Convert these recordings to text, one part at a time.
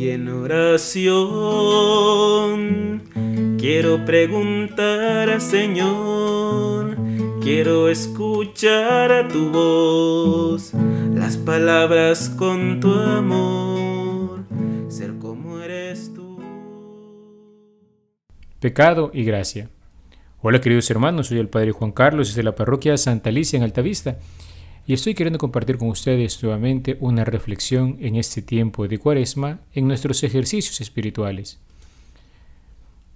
Y en oración quiero preguntar Señor, quiero escuchar a tu voz, las palabras con tu amor, ser como eres tú. Pecado y gracia. Hola queridos hermanos, soy el Padre Juan Carlos desde la parroquia Santa Alicia en Altavista y estoy queriendo compartir con ustedes nuevamente una reflexión en este tiempo de cuaresma en nuestros ejercicios espirituales.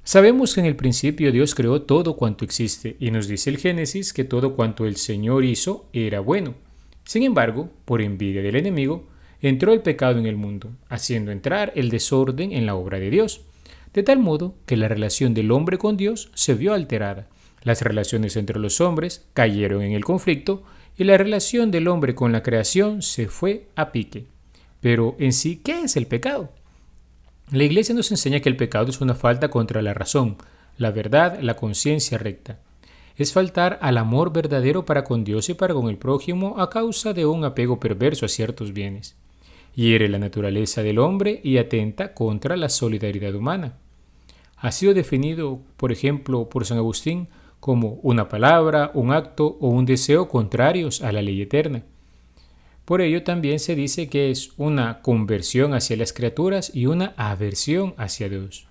Sabemos que en el principio Dios creó todo cuanto existe y nos dice el Génesis que todo cuanto el Señor hizo era bueno. Sin embargo, por envidia del enemigo, entró el pecado en el mundo, haciendo entrar el desorden en la obra de Dios, de tal modo que la relación del hombre con Dios se vio alterada. Las relaciones entre los hombres cayeron en el conflicto y la relación del hombre con la creación se fue a pique. Pero en sí, ¿qué es el pecado? La Iglesia nos enseña que el pecado es una falta contra la razón, la verdad, la conciencia recta. Es faltar al amor verdadero para con Dios y para con el prójimo a causa de un apego perverso a ciertos bienes. Hiere la naturaleza del hombre y atenta contra la solidaridad humana. Ha sido definido, por ejemplo, por San Agustín como una palabra, un acto o un deseo contrarios a la ley eterna. Por ello también se dice que es una conversión hacia las criaturas y una aversión hacia Dios.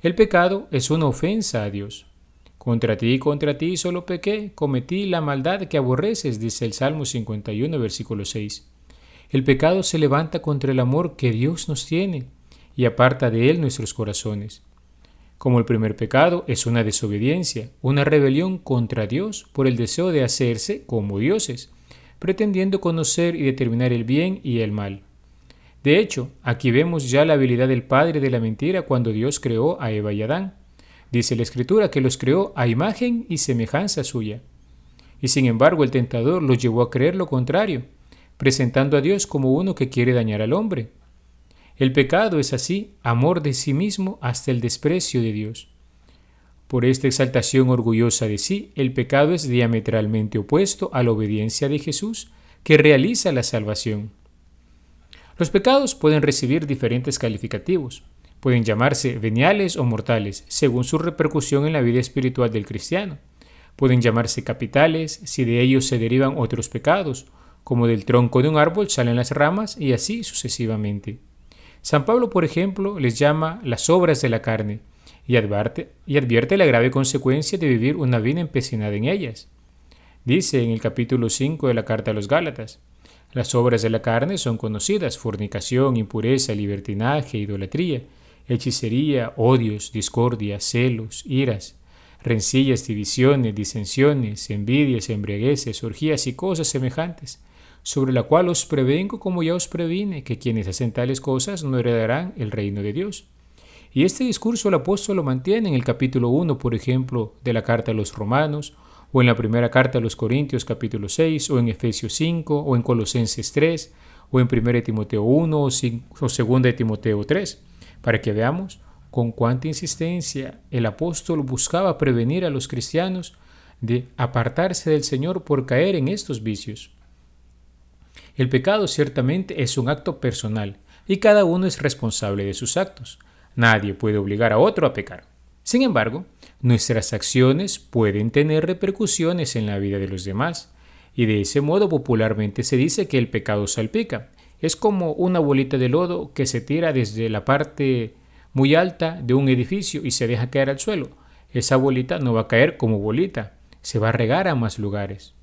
El pecado es una ofensa a Dios. Contra ti, contra ti solo pequé, cometí la maldad que aborreces, dice el Salmo 51, versículo 6. El pecado se levanta contra el amor que Dios nos tiene y aparta de él nuestros corazones como el primer pecado es una desobediencia, una rebelión contra Dios por el deseo de hacerse como dioses, pretendiendo conocer y determinar el bien y el mal. De hecho, aquí vemos ya la habilidad del padre de la mentira cuando Dios creó a Eva y Adán. Dice la escritura que los creó a imagen y semejanza suya. Y sin embargo el tentador los llevó a creer lo contrario, presentando a Dios como uno que quiere dañar al hombre, el pecado es así, amor de sí mismo hasta el desprecio de Dios. Por esta exaltación orgullosa de sí, el pecado es diametralmente opuesto a la obediencia de Jesús, que realiza la salvación. Los pecados pueden recibir diferentes calificativos. Pueden llamarse veniales o mortales, según su repercusión en la vida espiritual del cristiano. Pueden llamarse capitales si de ellos se derivan otros pecados, como del tronco de un árbol salen las ramas y así sucesivamente. San Pablo, por ejemplo, les llama las obras de la carne y advierte, y advierte la grave consecuencia de vivir una vida empecinada en ellas. Dice en el capítulo 5 de la carta a los Gálatas, las obras de la carne son conocidas, fornicación, impureza, libertinaje, idolatría, hechicería, odios, discordia, celos, iras, rencillas, divisiones, disensiones, envidias, embriagueces, orgías y cosas semejantes sobre la cual os prevengo como ya os previne, que quienes hacen tales cosas no heredarán el reino de Dios. Y este discurso el apóstol lo mantiene en el capítulo 1, por ejemplo, de la carta a los romanos, o en la primera carta a los Corintios capítulo 6, o en Efesios 5, o en Colosenses 3, o en 1 Timoteo 1 o 2 Timoteo 3, para que veamos con cuánta insistencia el apóstol buscaba prevenir a los cristianos de apartarse del Señor por caer en estos vicios. El pecado ciertamente es un acto personal y cada uno es responsable de sus actos. Nadie puede obligar a otro a pecar. Sin embargo, nuestras acciones pueden tener repercusiones en la vida de los demás, y de ese modo popularmente se dice que el pecado salpica. Es como una bolita de lodo que se tira desde la parte muy alta de un edificio y se deja caer al suelo. Esa bolita no va a caer como bolita, se va a regar a más lugares.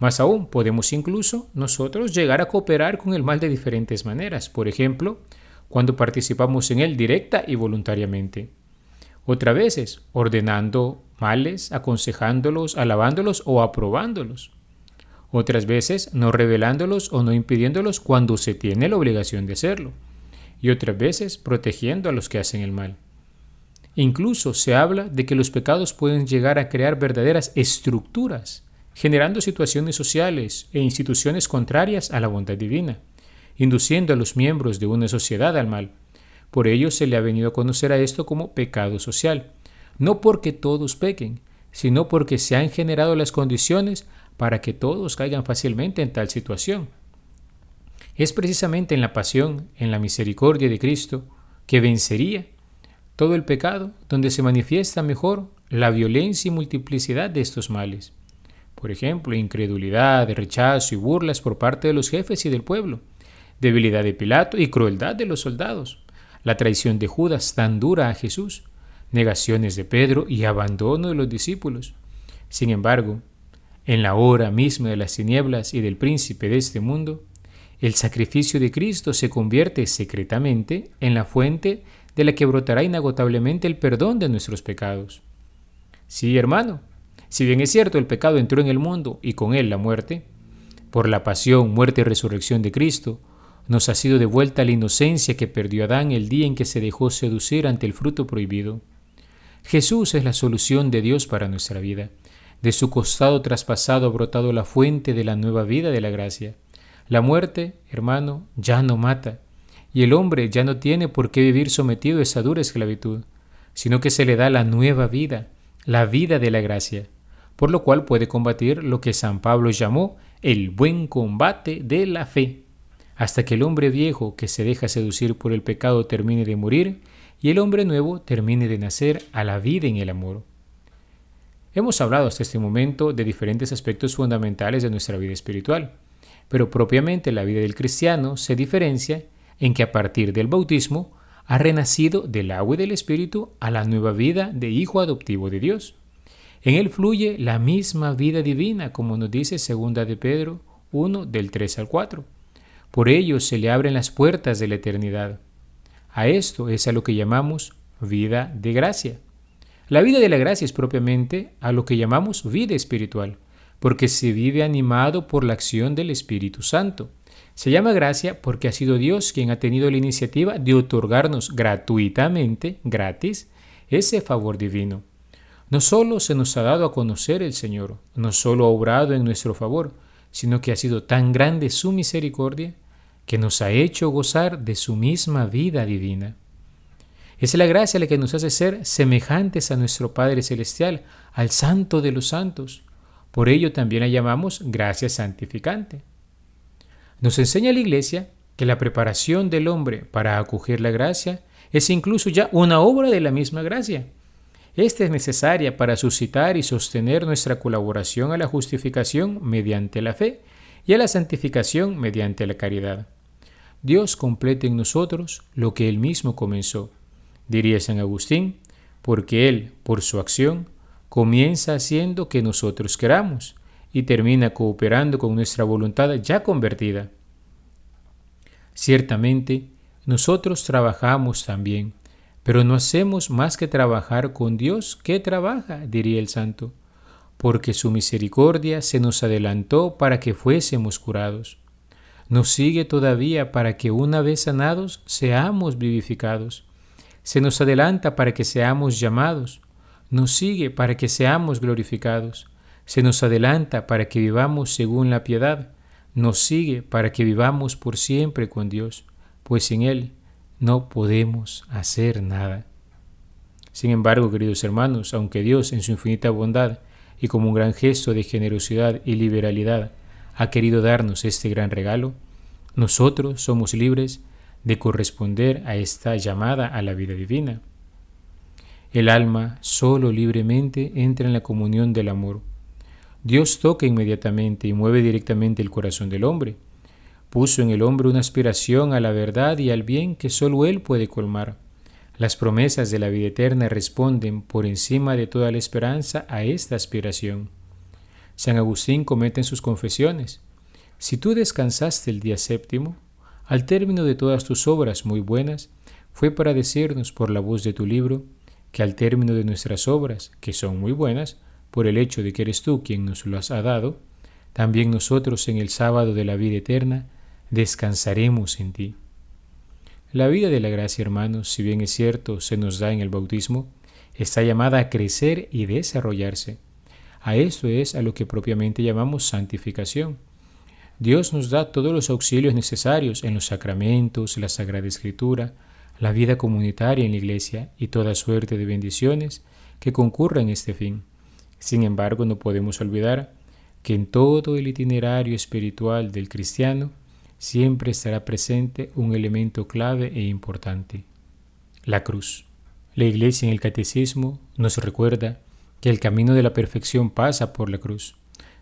Más aún, podemos incluso nosotros llegar a cooperar con el mal de diferentes maneras, por ejemplo, cuando participamos en él directa y voluntariamente. Otras veces, ordenando males, aconsejándolos, alabándolos o aprobándolos. Otras veces, no revelándolos o no impidiéndolos cuando se tiene la obligación de hacerlo. Y otras veces, protegiendo a los que hacen el mal. Incluso se habla de que los pecados pueden llegar a crear verdaderas estructuras generando situaciones sociales e instituciones contrarias a la bondad divina, induciendo a los miembros de una sociedad al mal. Por ello se le ha venido a conocer a esto como pecado social, no porque todos pequen, sino porque se han generado las condiciones para que todos caigan fácilmente en tal situación. Es precisamente en la pasión, en la misericordia de Cristo, que vencería todo el pecado, donde se manifiesta mejor la violencia y multiplicidad de estos males. Por ejemplo, incredulidad, rechazo y burlas por parte de los jefes y del pueblo, debilidad de Pilato y crueldad de los soldados, la traición de Judas tan dura a Jesús, negaciones de Pedro y abandono de los discípulos. Sin embargo, en la hora misma de las tinieblas y del príncipe de este mundo, el sacrificio de Cristo se convierte secretamente en la fuente de la que brotará inagotablemente el perdón de nuestros pecados. Sí, hermano, si bien es cierto el pecado entró en el mundo y con él la muerte, por la pasión, muerte y resurrección de Cristo, nos ha sido devuelta la inocencia que perdió Adán el día en que se dejó seducir ante el fruto prohibido. Jesús es la solución de Dios para nuestra vida. De su costado traspasado ha brotado la fuente de la nueva vida de la gracia. La muerte, hermano, ya no mata, y el hombre ya no tiene por qué vivir sometido a esa dura esclavitud, sino que se le da la nueva vida, la vida de la gracia, por lo cual puede combatir lo que San Pablo llamó el buen combate de la fe hasta que el hombre viejo que se deja seducir por el pecado termine de morir y el hombre nuevo termine de nacer a la vida en el amor. Hemos hablado hasta este momento de diferentes aspectos fundamentales de nuestra vida espiritual, pero propiamente la vida del cristiano se diferencia en que a partir del bautismo ha renacido del agua y del espíritu a la nueva vida de hijo adoptivo de Dios. En él fluye la misma vida divina, como nos dice 2 de Pedro 1 del 3 al 4. Por ello se le abren las puertas de la eternidad. A esto es a lo que llamamos vida de gracia. La vida de la gracia es propiamente a lo que llamamos vida espiritual, porque se vive animado por la acción del Espíritu Santo. Se llama gracia porque ha sido Dios quien ha tenido la iniciativa de otorgarnos gratuitamente, gratis, ese favor divino. No solo se nos ha dado a conocer el Señor, no solo ha obrado en nuestro favor, sino que ha sido tan grande su misericordia que nos ha hecho gozar de su misma vida divina. Es la gracia la que nos hace ser semejantes a nuestro Padre Celestial, al Santo de los Santos. Por ello también la llamamos gracia santificante. Nos enseña la Iglesia que la preparación del hombre para acoger la gracia es incluso ya una obra de la misma gracia. Esta es necesaria para suscitar y sostener nuestra colaboración a la justificación mediante la fe y a la santificación mediante la caridad. Dios complete en nosotros lo que Él mismo comenzó, diría San Agustín, porque Él, por su acción, comienza haciendo que nosotros queramos y termina cooperando con nuestra voluntad ya convertida. Ciertamente, nosotros trabajamos también, pero no hacemos más que trabajar con Dios que trabaja, diría el santo, porque su misericordia se nos adelantó para que fuésemos curados. Nos sigue todavía para que una vez sanados seamos vivificados. Se nos adelanta para que seamos llamados. Nos sigue para que seamos glorificados. Se nos adelanta para que vivamos según la piedad. Nos sigue para que vivamos por siempre con Dios, pues sin Él no podemos hacer nada. Sin embargo, queridos hermanos, aunque Dios en su infinita bondad y como un gran gesto de generosidad y liberalidad ha querido darnos este gran regalo, nosotros somos libres de corresponder a esta llamada a la vida divina. El alma solo libremente entra en la comunión del amor. Dios toca inmediatamente y mueve directamente el corazón del hombre Puso en el hombre una aspiración a la verdad y al bien que sólo Él puede colmar. Las promesas de la vida eterna responden por encima de toda la esperanza a esta aspiración. San Agustín comenta en sus confesiones, si tú descansaste el día séptimo, al término de todas tus obras muy buenas, fue para decirnos por la voz de tu libro que al término de nuestras obras, que son muy buenas, por el hecho de que eres tú quien nos las ha dado, también nosotros en el sábado de la vida eterna descansaremos en ti. La vida de la gracia, hermanos, si bien es cierto, se nos da en el bautismo, está llamada a crecer y desarrollarse. A esto es a lo que propiamente llamamos santificación. Dios nos da todos los auxilios necesarios en los sacramentos, la Sagrada Escritura, la vida comunitaria en la Iglesia y toda suerte de bendiciones que concurren en este fin. Sin embargo, no podemos olvidar que en todo el itinerario espiritual del cristiano siempre estará presente un elemento clave e importante, la cruz. La Iglesia en el Catecismo nos recuerda que el camino de la perfección pasa por la cruz.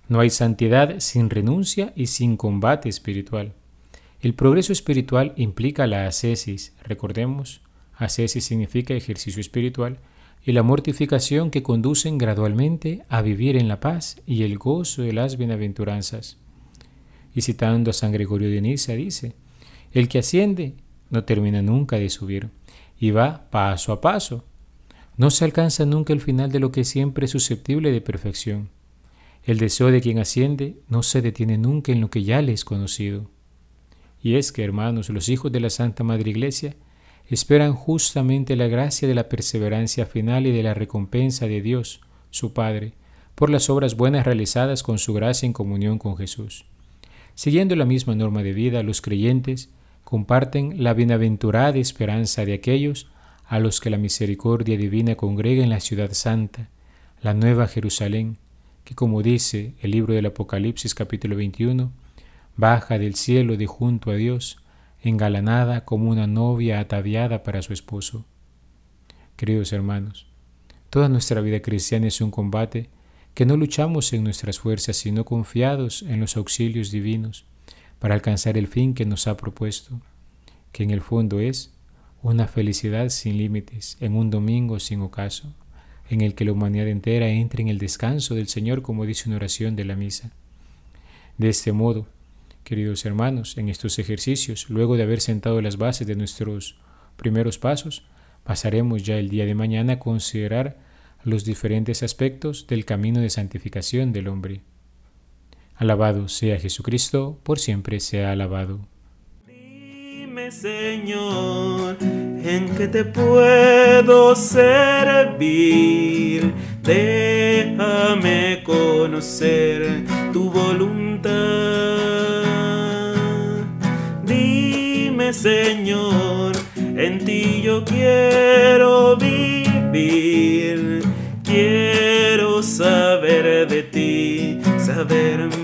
No hay santidad sin renuncia y sin combate espiritual. El progreso espiritual implica la ascesis, recordemos, ascesis significa ejercicio espiritual, y la mortificación que conducen gradualmente a vivir en la paz y el gozo de las bienaventuranzas. Y citando a San Gregorio de Niza dice, el que asciende no termina nunca de subir y va paso a paso. No se alcanza nunca el final de lo que siempre es susceptible de perfección. El deseo de quien asciende no se detiene nunca en lo que ya le es conocido. Y es que, hermanos, los hijos de la Santa Madre Iglesia esperan justamente la gracia de la perseverancia final y de la recompensa de Dios, su Padre, por las obras buenas realizadas con su gracia en comunión con Jesús. Siguiendo la misma norma de vida, los creyentes comparten la bienaventurada esperanza de aquellos a los que la misericordia divina congrega en la ciudad santa, la nueva Jerusalén, que como dice el libro del Apocalipsis capítulo 21, baja del cielo de junto a Dios, engalanada como una novia ataviada para su esposo. Queridos hermanos, toda nuestra vida cristiana es un combate que no luchamos en nuestras fuerzas, sino confiados en los auxilios divinos para alcanzar el fin que nos ha propuesto, que en el fondo es una felicidad sin límites en un domingo sin ocaso, en el que la humanidad entera entre en el descanso del Señor como dice una oración de la misa. De este modo, queridos hermanos, en estos ejercicios, luego de haber sentado las bases de nuestros primeros pasos, pasaremos ya el día de mañana a considerar los diferentes aspectos del camino de santificación del hombre. Alabado sea Jesucristo, por siempre sea alabado. Dime, Señor, en qué te puedo servir. Déjame conocer tu voluntad. Dime, Señor, en ti yo quiero vivir. Saber de ti, saber